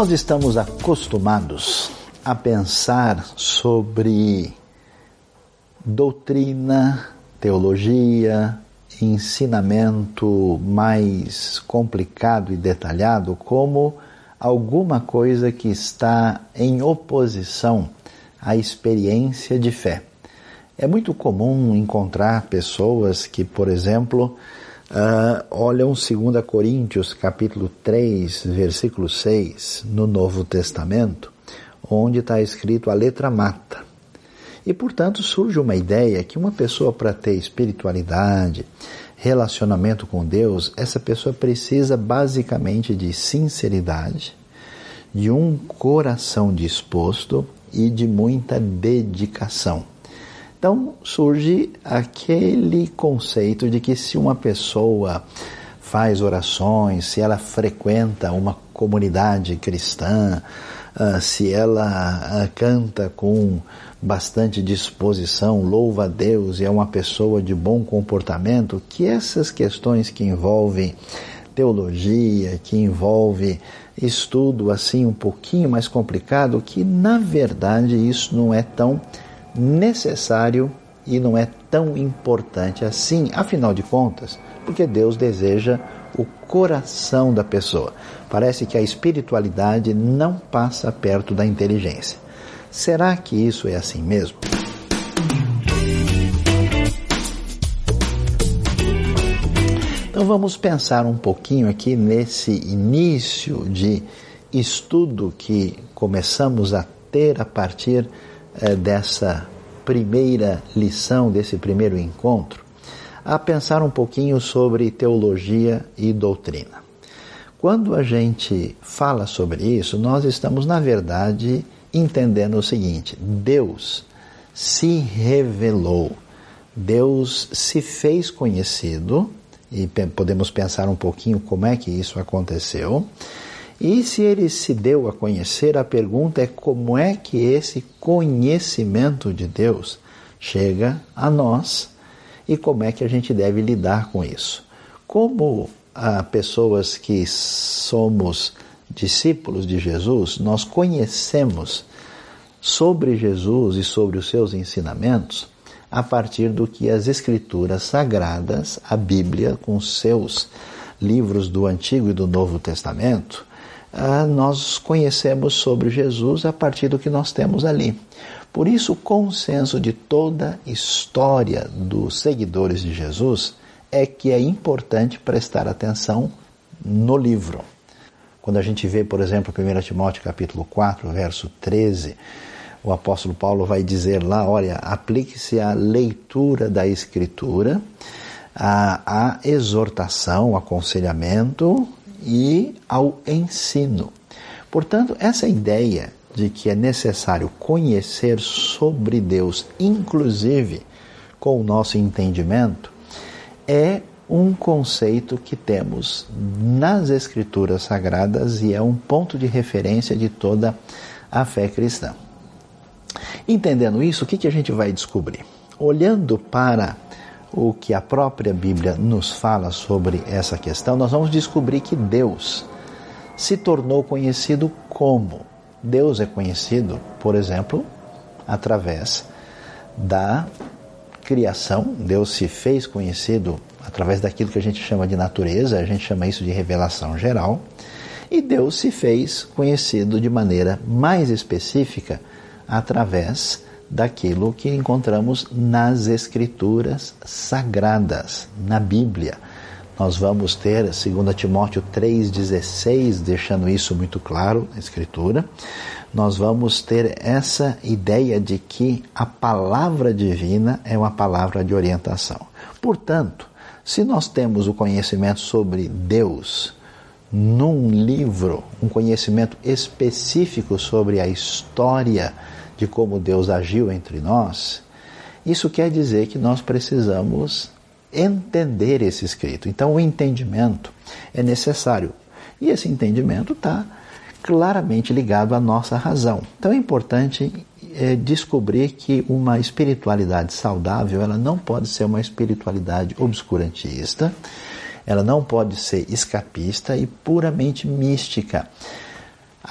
Nós estamos acostumados a pensar sobre doutrina, teologia, ensinamento mais complicado e detalhado como alguma coisa que está em oposição à experiência de fé. É muito comum encontrar pessoas que, por exemplo, uh, olham 2 Coríntios capítulo 3, versículo 6, no Novo Testamento, onde está escrito a letra mata. E, portanto, surge uma ideia que uma pessoa, para ter espiritualidade, relacionamento com Deus, essa pessoa precisa basicamente de sinceridade, de um coração disposto e de muita dedicação. Então surge aquele conceito de que se uma pessoa faz orações, se ela frequenta uma comunidade cristã, ah, se ela ah, canta com bastante disposição, louva a Deus e é uma pessoa de bom comportamento, que essas questões que envolvem teologia, que envolve estudo assim um pouquinho mais complicado, que na verdade isso não é tão necessário e não é tão importante assim, afinal de contas, porque Deus deseja o coração da pessoa. Parece que a espiritualidade não passa perto da inteligência. Será que isso é assim mesmo? Então vamos pensar um pouquinho aqui nesse início de estudo que começamos a ter a partir dessa primeira lição, desse primeiro encontro, a pensar um pouquinho sobre teologia e doutrina. Quando a gente fala sobre isso, nós estamos, na verdade, entendendo o seguinte: Deus se revelou, Deus se fez conhecido, e podemos pensar um pouquinho como é que isso aconteceu. E se ele se deu a conhecer, a pergunta é como é que esse conhecimento de Deus chega a nós e como é que a gente deve lidar com isso. Como a pessoas que somos discípulos de Jesus, nós conhecemos sobre Jesus e sobre os seus ensinamentos a partir do que as Escrituras Sagradas, a Bíblia, com seus livros do Antigo e do Novo Testamento, ah, nós conhecemos sobre Jesus a partir do que nós temos ali. Por isso, o consenso de toda a história dos seguidores de Jesus é que é importante prestar atenção no livro. Quando a gente vê, por exemplo, 1 Timóteo capítulo 4, verso 13, o apóstolo Paulo vai dizer lá, olha, aplique-se à leitura da escritura, à, à exortação, ao aconselhamento e ao ensino. Portanto, essa ideia de que é necessário conhecer sobre Deus, inclusive com o nosso entendimento, é um conceito que temos nas Escrituras Sagradas e é um ponto de referência de toda a fé cristã. Entendendo isso, o que, a gente vai descobrir? Olhando para o que a própria Bíblia nos fala sobre essa questão, nós vamos descobrir que Deus se tornou conhecido como? Deus é conhecido, por exemplo, através da criação. Deus se fez conhecido através daquilo que a gente chama de natureza, a gente chama isso de revelação geral. E Deus se fez conhecido de maneira mais específica através daquilo que encontramos nas Escrituras sagradas, na Bíblia. Nós vamos ter 2 Timóteo 3,16, deixando isso muito claro na Escritura. Nós vamos ter essa ideia de que a palavra divina é uma palavra de orientação. Portanto, se nós temos o conhecimento sobre Deus num livro, um conhecimento específico sobre a história de como Deus agiu entre nós, isso quer dizer que nós precisamos entender esse escrito. Então, o entendimento é necessário. E esse entendimento está claramente ligado à nossa razão. Então, é importante é, descobrir que uma espiritualidade saudável ela não pode ser uma espiritualidade obscurantista, ela não pode ser escapista e puramente mística.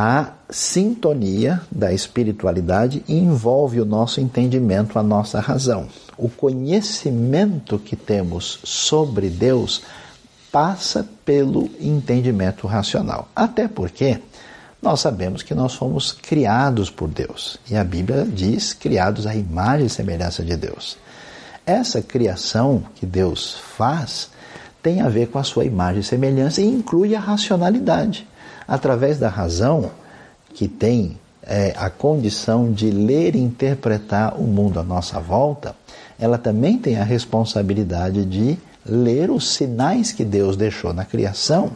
A sintonia da espiritualidade envolve o nosso entendimento, a nossa razão. O conhecimento que temos sobre Deus passa pelo entendimento racional. Até porque nós sabemos que nós fomos criados por Deus. E a Bíblia diz criados à imagem e semelhança de Deus. Essa criação que Deus faz tem a ver com a sua imagem e semelhança e inclui a racionalidade. Através da razão, que tem é, a condição de ler e interpretar o mundo à nossa volta, ela também tem a responsabilidade de ler os sinais que Deus deixou na criação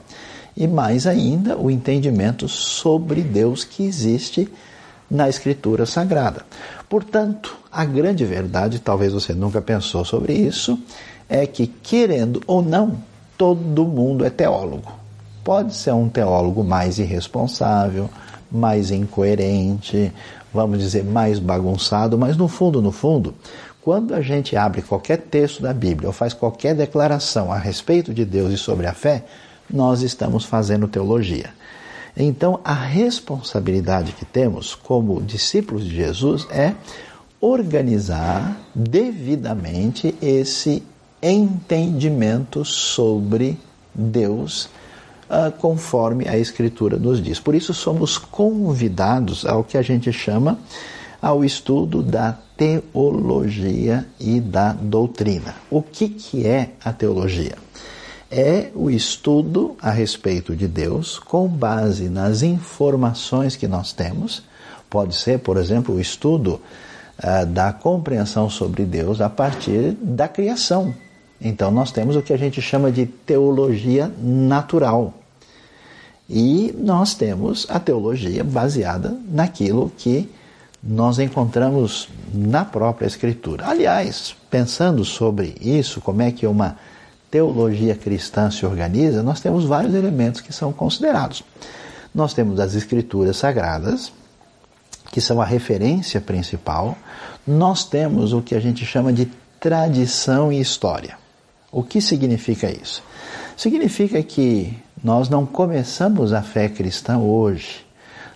e mais ainda o entendimento sobre Deus que existe na Escritura Sagrada. Portanto, a grande verdade, talvez você nunca pensou sobre isso, é que, querendo ou não, todo mundo é teólogo. Pode ser um teólogo mais irresponsável, mais incoerente, vamos dizer, mais bagunçado, mas no fundo, no fundo, quando a gente abre qualquer texto da Bíblia ou faz qualquer declaração a respeito de Deus e sobre a fé, nós estamos fazendo teologia. Então, a responsabilidade que temos como discípulos de Jesus é organizar devidamente esse entendimento sobre Deus, uh, conforme a Escritura nos diz. Por isso, somos convidados ao que a gente chama ao estudo da teologia e da doutrina. O que, que é a teologia? é o estudo a respeito de Deus com base nas informações que nós temos. Pode ser, por exemplo, o estudo uh, da compreensão sobre Deus a partir da criação. Então, nós temos o que a gente chama de teologia natural. E nós temos a teologia baseada naquilo que nós encontramos na própria Escritura. Aliás, pensando sobre isso, como é que uma teologia cristã se organiza, nós temos vários elementos que são considerados. Nós temos as escrituras sagradas, que são a referência principal. Nós temos o que a gente chama de tradição e história. O que significa isso? Significa que nós não começamos a fé cristã hoje.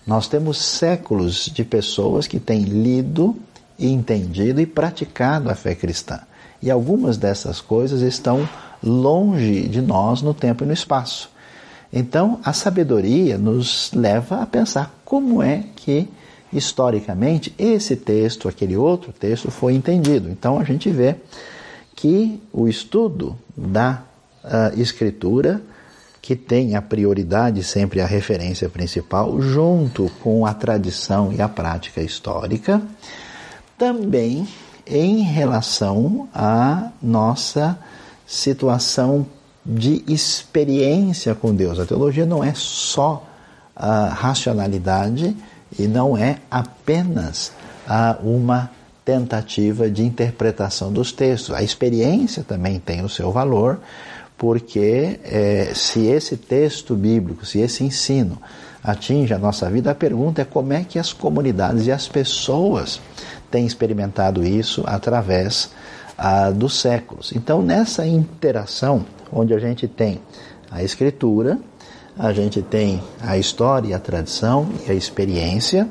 Nós temos séculos de pessoas que têm lido, entendido e praticado a fé cristã. E algumas dessas coisas estão longe de nós no tempo e no espaço. Então, a sabedoria nos leva a pensar como é que, historicamente, esse texto, aquele outro texto, foi entendido. Então, a gente vê que o estudo da uh, Escritura, que tem a prioridade sempre a referência principal, junto com a tradição e a prática histórica, também em relação à nossa situação de experiência com Deus. A teologia não é só a racionalidade e não é apenas uma tentativa de interpretação dos textos. A experiência também tem o seu valor, porque é, se esse texto bíblico, se esse ensino atinge a nossa vida, a pergunta é como é que as comunidades e as pessoas têm experimentado isso através ah, dos séculos. Então, nessa interação, onde a gente tem a escritura, a gente tem a história, a tradição e a experiência,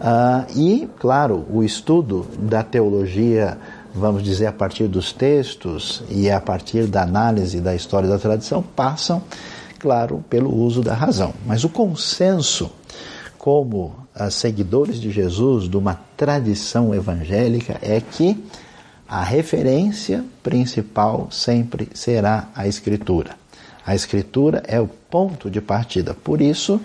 ah, e, claro, o estudo da teologia, vamos dizer, a partir dos textos e a partir da análise da história da tradição, passam, claro, pelo uso da razão. Mas o consenso, como ah, seguidores de Jesus, de uma tradição evangélica, é que a referência principal sempre será a Escritura. A Escritura é o ponto de partida. Por isso,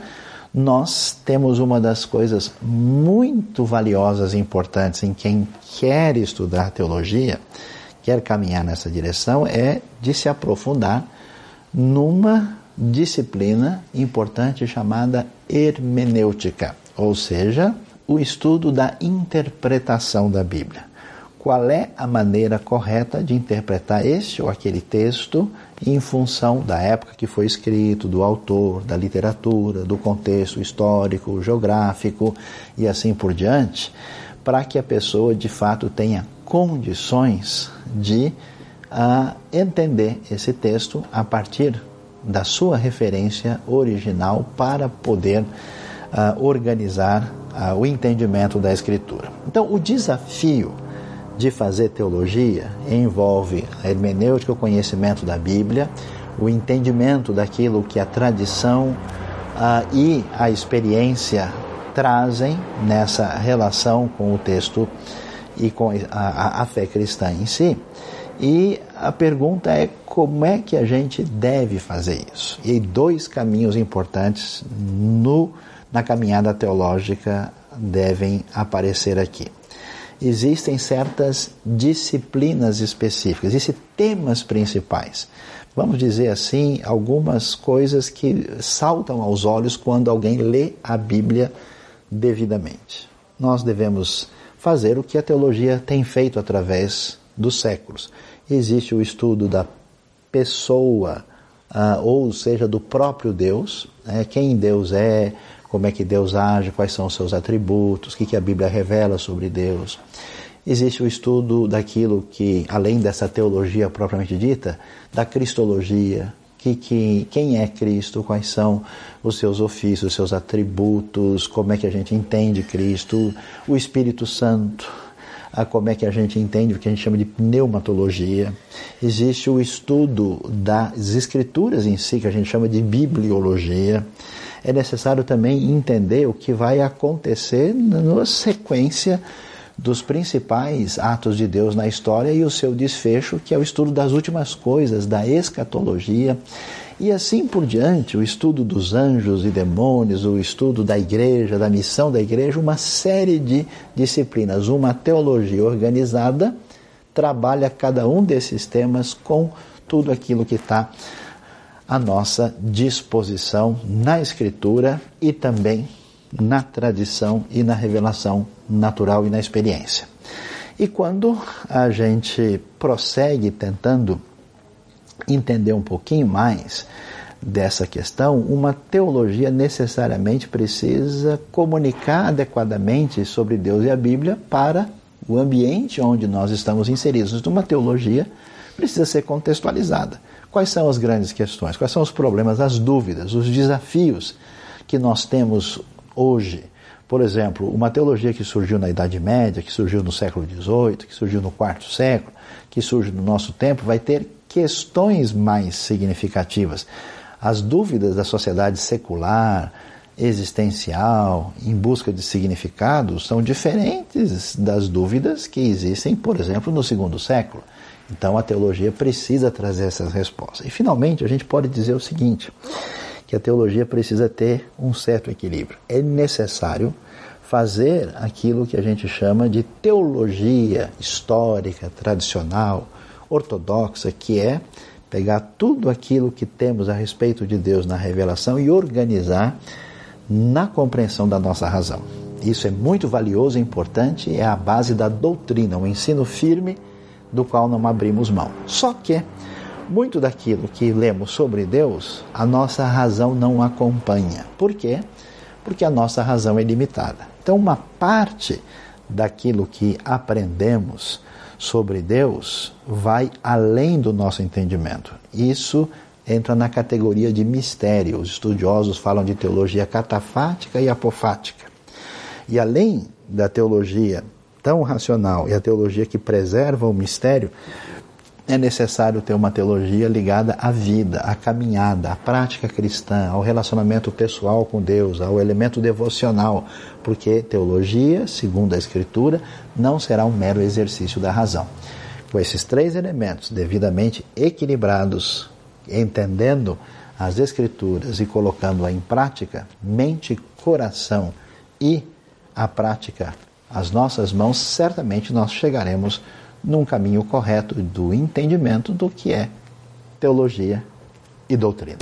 nós temos uma das coisas muito valiosas e importantes em quem quer estudar teologia, quer caminhar nessa direção, é de se aprofundar numa disciplina importante chamada hermenêutica, ou seja, o estudo da interpretação da Bíblia qual é a maneira correta de interpretar este ou aquele texto em função da época que foi escrito, do autor, da literatura, do contexto histórico, geográfico e assim por diante, para que a pessoa de fato tenha condições de uh, entender esse texto a partir da sua referência original para poder uh, organizar uh, o entendimento da Escritura. Então, o desafio de fazer teologia envolve a hermenêutica, o conhecimento da Bíblia, o entendimento daquilo que a tradição uh, e a experiência trazem nessa relação com o texto e com a, a, fé cristã em si. E a pergunta é como é que a gente deve fazer isso? E dois caminhos importantes no, na caminhada teológica devem aparecer aqui. Existem certas disciplinas específicas, existem temas principais. Vamos dizer assim, algumas coisas que saltam aos olhos quando alguém lê a Bíblia devidamente. Nós devemos fazer o que a teologia tem feito através dos séculos. Existe o estudo da pessoa, uh, ou seja, do próprio Deus, né? quem Deus é, como é que Deus age, quais são os seus atributos, o que, que a Bíblia revela sobre Deus. Existe o estudo daquilo que, além dessa teologia propriamente dita, da cristologia, que, que, quem é Cristo, quais são os seus ofícios, os seus atributos, como é que a gente entende Cristo, o Espírito Santo, a como é que a gente entende o que a gente chama de pneumatologia. Existe o estudo das escrituras em si, que a gente chama de bibliologia. É necessário também entender o que vai acontecer na sequência dos principais atos de Deus na história e o seu desfecho, que é o estudo das últimas coisas, da escatologia. E assim por diante, o estudo dos anjos e demônios, o estudo da igreja, da missão da igreja, uma série de disciplinas. Uma teologia organizada trabalha cada um desses temas com tudo aquilo que está à nossa disposição na Escritura e também na tradição e na revelação natural e na experiência. E quando a gente prossegue tentando entender um pouquinho mais dessa questão, uma teologia necessariamente precisa comunicar adequadamente sobre Deus e a Bíblia para o ambiente onde nós estamos inseridos. Uma teologia precisa ser contextualizada. Quais são as grandes questões? Quais são os problemas, as dúvidas, os desafios que nós temos hoje. Por exemplo, uma teologia que surgiu na Idade Média, que surgiu no século XVIII, que surgiu no quarto século, que surge no nosso tempo, vai ter questões mais significativas. As dúvidas da sociedade secular, existencial, em busca de significados, são diferentes das dúvidas que existem, por exemplo, no segundo século. Então a teologia precisa trazer essas respostas. E finalmente a gente pode dizer o seguinte: que a teologia precisa ter um certo equilíbrio. É necessário fazer aquilo que a gente chama de teologia histórica, tradicional, ortodoxa, que é pegar tudo aquilo que temos a respeito de Deus na revelação e organizar na compreensão da nossa razão. Isso é muito valioso e importante, é a base da doutrina, um ensino firme do qual não abrimos mão. Só que muito daquilo que lemos sobre Deus, a nossa razão não acompanha. Por quê? Porque a nossa razão é limitada. Então, uma parte daquilo que aprendemos sobre Deus vai além do nosso entendimento. Isso entra na categoria de mistério. Os estudiosos falam de teologia catafática e apofática. E além da teologia tão racional e a teologia que preserva o mistério, é necessário ter uma teologia ligada à vida, à caminhada, à prática cristã, ao relacionamento pessoal com Deus, ao elemento devocional, porque teologia, segundo a Escritura, não será um mero exercício da razão. Com esses três elementos devidamente equilibrados, entendendo as Escrituras e colocando-a em prática, mente, coração e a prática, as nossas mãos, certamente nós chegaremos num caminho correto do entendimento do que é teologia e doutrina.